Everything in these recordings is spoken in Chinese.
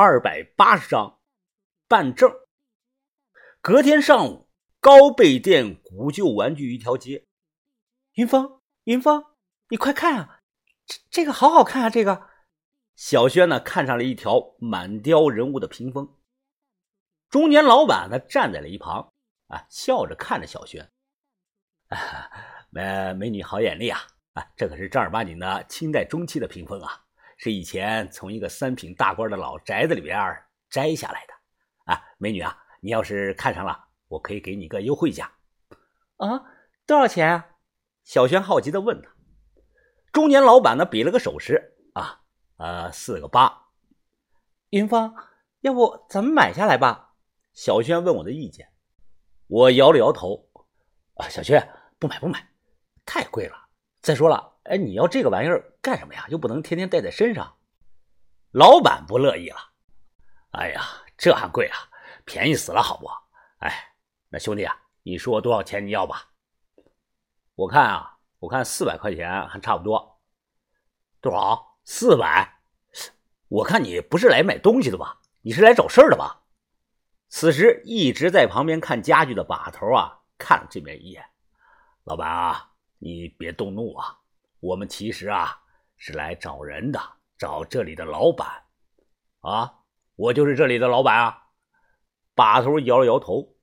二百八十章办证。隔天上午，高倍店古旧玩具一条街，云峰，云峰，你快看啊，这这个好好看啊！这个小轩呢，看上了一条满雕人物的屏风。中年老板呢，站在了一旁，啊，笑着看着小轩。美美女好眼力啊！啊，这可是正儿八经的清代中期的屏风啊。是以前从一个三品大官的老宅子里边摘下来的啊，美女啊，你要是看上了，我可以给你个优惠价啊，多少钱啊？小轩好奇的问他。中年老板呢，比了个手势啊，呃，四个八。云芳，要不咱们买下来吧？小轩问我的意见，我摇了摇头啊，小轩不买不买，太贵了。再说了。哎，你要这个玩意儿干什么呀？又不能天天带在身上。老板不乐意了。哎呀，这还贵啊，便宜死了，好不？哎，那兄弟啊，你说多少钱？你要吧？我看啊，我看四百块钱还差不多。多少？四百？我看你不是来买东西的吧？你是来找事儿的吧？此时一直在旁边看家具的把头啊，看了这边一眼。老板啊，你别动怒啊。我们其实啊是来找人的，找这里的老板，啊，我就是这里的老板啊。把头摇了摇头，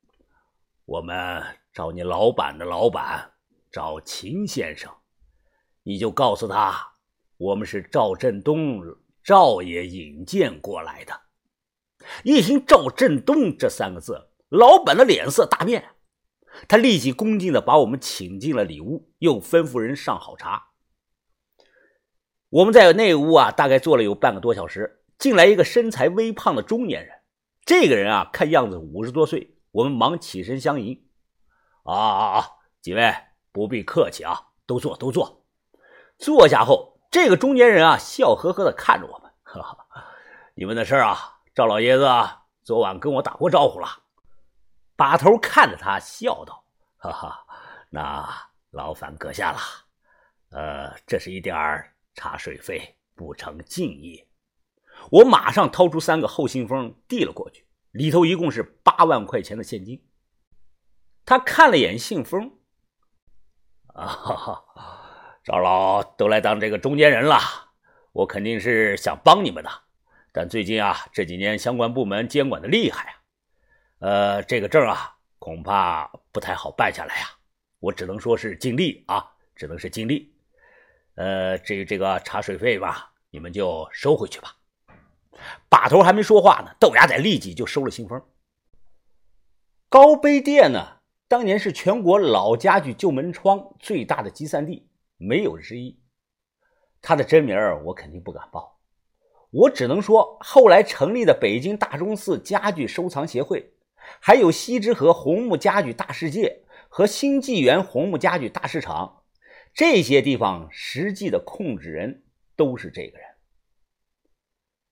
我们找你老板的老板，找秦先生，你就告诉他，我们是赵振东赵爷引荐过来的。一听赵振东这三个字，老板的脸色大变，他立即恭敬的把我们请进了里屋，又吩咐人上好茶。我们在内屋啊，大概坐了有半个多小时。进来一个身材微胖的中年人，这个人啊，看样子五十多岁。我们忙起身相迎。啊啊啊！几位不必客气啊，都坐都坐。坐下后，这个中年人啊，笑呵呵的看着我们。哈哈，你们的事啊，赵老爷子昨晚跟我打过招呼了。把头看着他，笑道：“哈哈，那劳烦阁下了。呃，这是一点。”茶水费不成敬意，我马上掏出三个厚信封递了过去，里头一共是八万块钱的现金。他看了眼信封，啊哈哈，赵老都来当这个中间人了，我肯定是想帮你们的，但最近啊这几年相关部门监管的厉害啊，呃，这个证啊恐怕不太好办下来呀，我只能说是尽力啊，只能是尽力。呃，至于这个茶水费吧，你们就收回去吧。把头还没说话呢，豆芽仔立即就收了信封。高碑店呢，当年是全国老家具旧门窗最大的集散地，没有之一。他的真名我肯定不敢报，我只能说，后来成立的北京大钟寺家具收藏协会，还有西直河红木家具大世界和新纪元红木家具大市场。这些地方实际的控制人都是这个人。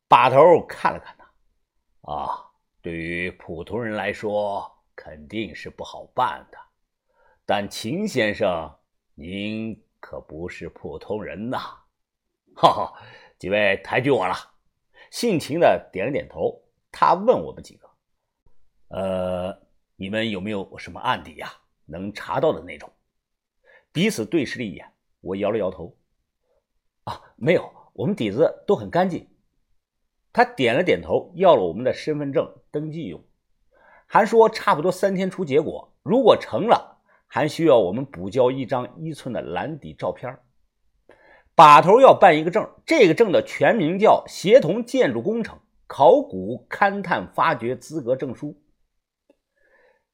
把头看了看他，啊，对于普通人来说肯定是不好办的，但秦先生，您可不是普通人呐！哈哈，几位抬举我了。姓秦的点了点头，他问我们几个：“呃，你们有没有什么案底呀？能查到的那种？”彼此对视了一眼，我摇了摇头，啊，没有，我们底子都很干净。他点了点头，要了我们的身份证登记用，还说差不多三天出结果，如果成了，还需要我们补交一张一寸的蓝底照片。把头要办一个证，这个证的全名叫协同建筑工程考古勘探发掘资格证书。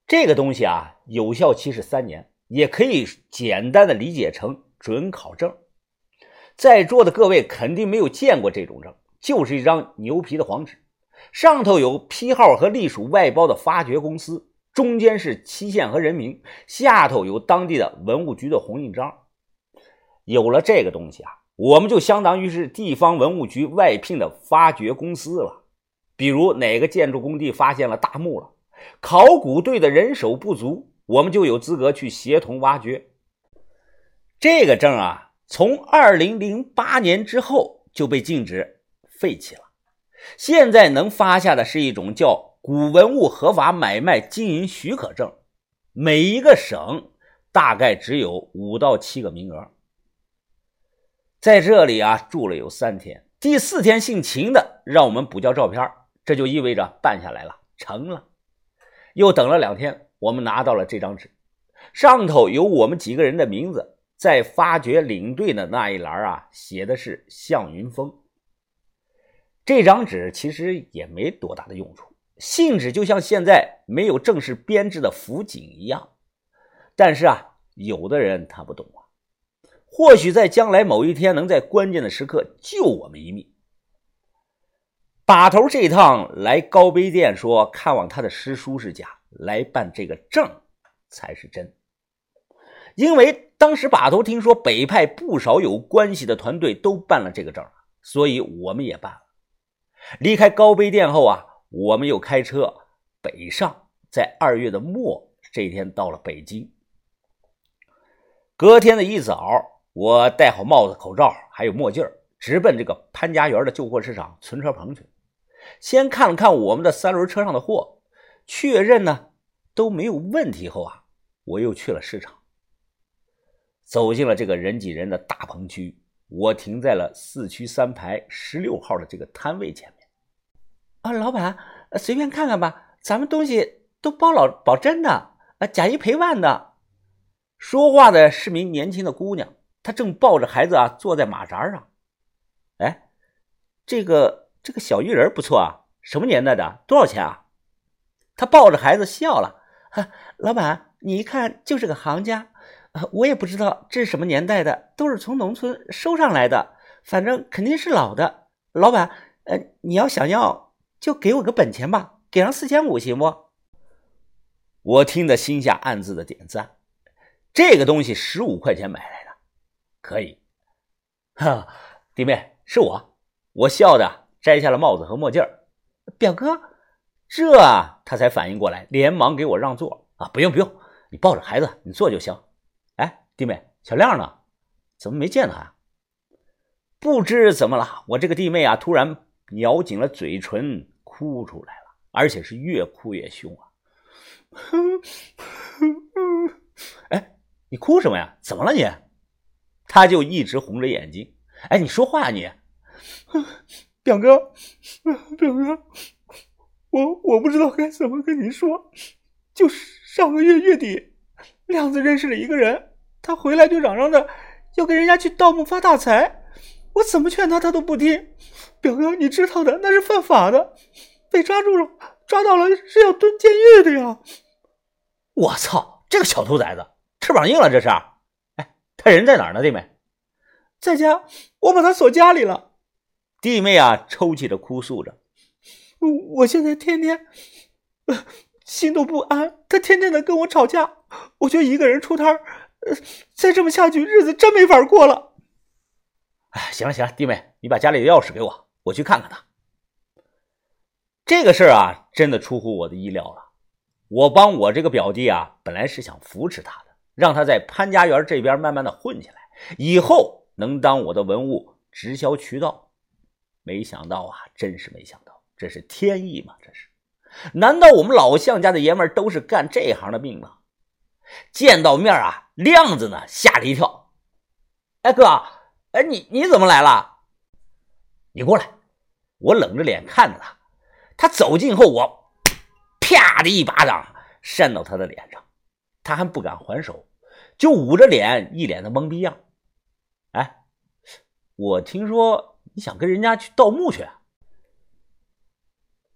这个东西啊，有效期是三年。也可以简单的理解成准考证。在座的各位肯定没有见过这种证，就是一张牛皮的黄纸，上头有批号和隶属外包的发掘公司，中间是期限和人名，下头有当地的文物局的红印章。有了这个东西啊，我们就相当于是地方文物局外聘的发掘公司了。比如哪个建筑工地发现了大墓了，考古队的人手不足。我们就有资格去协同挖掘。这个证啊，从二零零八年之后就被禁止废弃了。现在能发下的是一种叫“古文物合法买卖经营许可证”，每一个省大概只有五到七个名额。在这里啊，住了有三天，第四天姓秦的让我们补交照片，这就意味着办下来了，成了。又等了两天，我们拿到了这张纸，上头有我们几个人的名字，在发掘领队的那一栏啊，写的是向云峰。这张纸其实也没多大的用处，信纸就像现在没有正式编制的辅警一样。但是啊，有的人他不懂啊，或许在将来某一天能在关键的时刻救我们一命。把头这趟来高碑店说看望他的师叔是假，来办这个证才是真。因为当时把头听说北派不少有关系的团队都办了这个证，所以我们也办了。离开高碑店后啊，我们又开车北上，在二月的末这天到了北京。隔天的一早，我戴好帽子、口罩还有墨镜直奔这个潘家园的旧货市场存车棚去。先看了看我们的三轮车上的货，确认呢都没有问题后啊，我又去了市场，走进了这个人挤人的大棚区。我停在了四区三排十六号的这个摊位前面。啊，老板，随便看看吧，咱们东西都包老保真的，啊，假一赔万的。说话的是名年轻的姑娘，她正抱着孩子啊，坐在马扎上。哎，这个这个小玉人不错啊，什么年代的？多少钱啊？他抱着孩子笑了。哈老板，你一看就是个行家。我也不知道这是什么年代的，都是从农村收上来的，反正肯定是老的。老板，呃，你要想要，就给我个本钱吧，给上四千五行不？我听得心下暗自的点赞，这个东西十五块钱买来的，可以。哈，弟妹，是我。我笑的摘下了帽子和墨镜表哥，这他才反应过来，连忙给我让座啊！不用不用，你抱着孩子，你坐就行。哎弟妹，小亮呢？怎么没见他啊？不知怎么了，我这个弟妹啊，突然咬紧了嘴唇，哭出来了，而且是越哭越凶啊！哎，你哭什么呀？怎么了你？他就一直红着眼睛。哎，你说话呀你！表哥，表哥，我我不知道该怎么跟你说。就是上个月月底，亮子认识了一个人。他回来就嚷嚷着要跟人家去盗墓发大财，我怎么劝他他都不听。表哥，你知道的，那是犯法的，被抓住了，抓到了是要蹲监狱的呀！我操，这个小兔崽子翅膀硬了这是？哎，他人在哪儿呢？弟妹，在家，我把他锁家里了。弟妹啊，抽泣着哭诉着，我现在天天心都不安，他天天的跟我吵架，我就一个人出摊再这么下去，日子真没法过了。哎，行了行了，弟妹，你把家里的钥匙给我，我去看看他。这个事儿啊，真的出乎我的意料了。我帮我这个表弟啊，本来是想扶持他的，让他在潘家园这边慢慢的混起来，以后能当我的文物直销渠道。没想到啊，真是没想到，这是天意吗？这是？难道我们老向家的爷们都是干这行的命吗？见到面啊，亮子呢吓了一跳。哎哥，哎你你怎么来了？你过来。我冷着脸看着他，他走近后，我啪的一巴掌扇到他的脸上，他还不敢还手，就捂着脸，一脸的懵逼样。哎，我听说你想跟人家去盗墓去。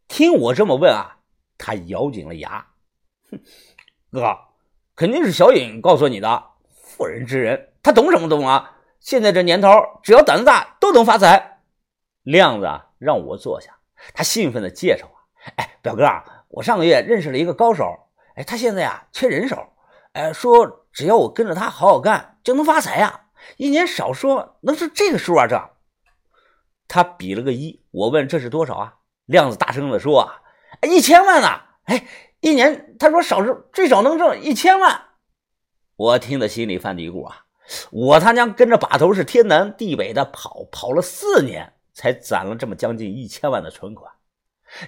听我这么问啊，他咬紧了牙，哼，哥。肯定是小颖告诉你的，妇人之仁，他懂什么懂啊？现在这年头，只要胆子大，都能发财。亮子啊让我坐下，他兴奋的介绍啊，哎，表哥啊，我上个月认识了一个高手，哎，他现在呀缺人手，哎，说只要我跟着他好好干，就能发财呀，一年少说能是这个数啊，这。他比了个一，我问这是多少啊？亮子大声地说啊，一千万呢，哎。一年，他说少是最少能挣一千万，我听得心里犯嘀咕啊！我他娘跟着把头是天南地北的跑，跑了四年，才攒了这么将近一千万的存款。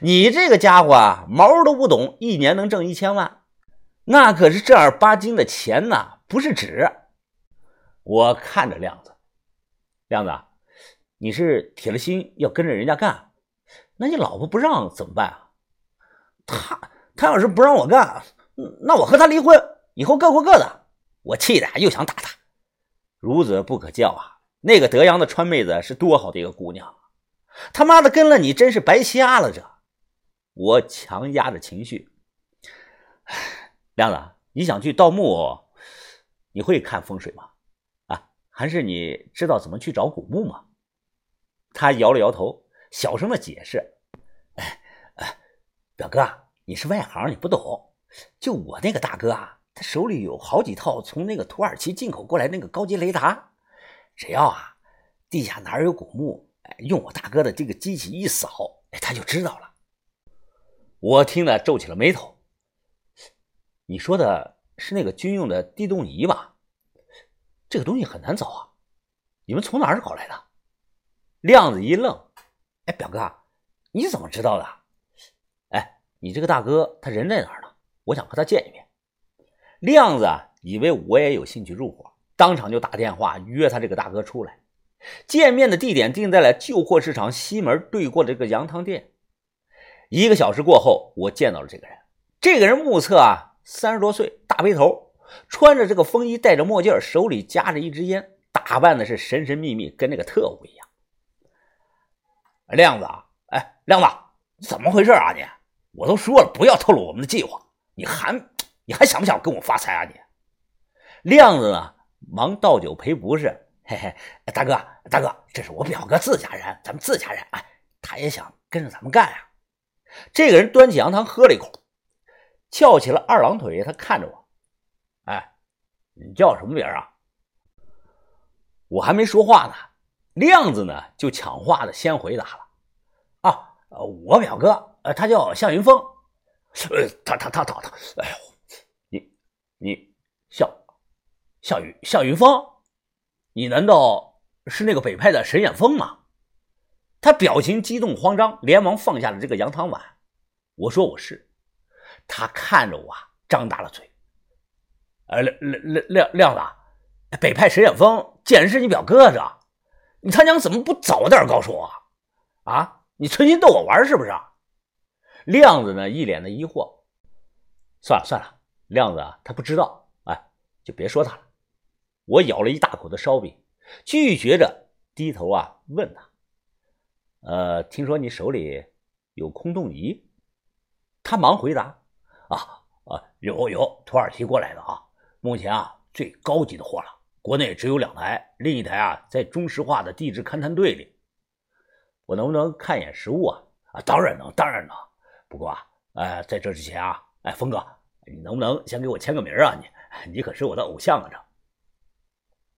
你这个家伙啊，毛都不懂，一年能挣一千万，那可是正儿八经的钱呐，不是纸。我看着亮子，亮子，你是铁了心要跟着人家干，那你老婆不让怎么办啊？他他要是不让我干，那我和他离婚，以后各过各的。我气的又想打他。孺子不可教啊！那个德阳的川妹子是多好的一个姑娘，他妈的跟了你真是白瞎了这。我强压着情绪，亮子，你想去盗墓？你会看风水吗？啊，还是你知道怎么去找古墓吗？他摇了摇头，小声的解释：“哎哎，表哥，你是外行，你不懂。就我那个大哥啊，他手里有好几套从那个土耳其进口过来那个高级雷达，只要啊地下哪有古墓，哎，用我大哥的这个机器一扫，哎，他就知道了。”我听了皱起了眉头。你说的是那个军用的地动仪吧？这个东西很难找啊！你们从哪儿搞来的？亮子一愣：“哎，表哥，你怎么知道的？哎，你这个大哥他人在哪儿呢？我想和他见一面。”亮子以为我也有兴趣入伙，当场就打电话约他这个大哥出来。见面的地点定在了旧货市场西门对过的这个羊汤店。一个小时过后，我见到了这个人。这个人目测啊，三十多岁，大背头，穿着这个风衣，戴着墨镜，手里夹着一支烟，打扮的是神神秘秘，跟那个特务一样。亮子啊，哎，亮子，怎么回事啊？你，我都说了不要透露我们的计划，你还你还想不想跟我发财啊？你，亮子呢，忙倒酒赔不是，嘿嘿，大哥，大哥，这是我表哥自家人，咱们自家人，哎，他也想跟着咱们干呀。这个人端起羊汤喝了一口，翘起了二郎腿。他看着我，哎，你叫什么名啊？我还没说话呢，亮子呢就抢话的先回答了。啊，我表哥，呃，他叫向云峰。呃，他他他他他，哎呦，你你向向云向云峰，你难道是那个北派的沈远峰吗？他表情激动慌张，连忙放下了这个羊汤碗。我说我是。他看着我啊，张大了嘴。呃，亮亮亮亮子，北派沈远峰竟然是你表哥这？你他娘怎么不早点告诉我？啊，你存心逗我玩是不是？亮子呢，一脸的疑惑。算了算了，亮子啊他不知道，哎，就别说他了。我咬了一大口的烧饼，拒绝着低头啊，问他。呃，听说你手里有空洞仪，他忙回答：“啊啊，有有，土耳其过来的啊，目前啊最高级的货了，国内只有两台，另一台啊在中石化的地质勘探队里，我能不能看一眼实物啊？啊，当然能，当然能。不过啊，呃，在这之前啊，哎，峰哥，你能不能先给我签个名啊？你你可是我的偶像啊！这。”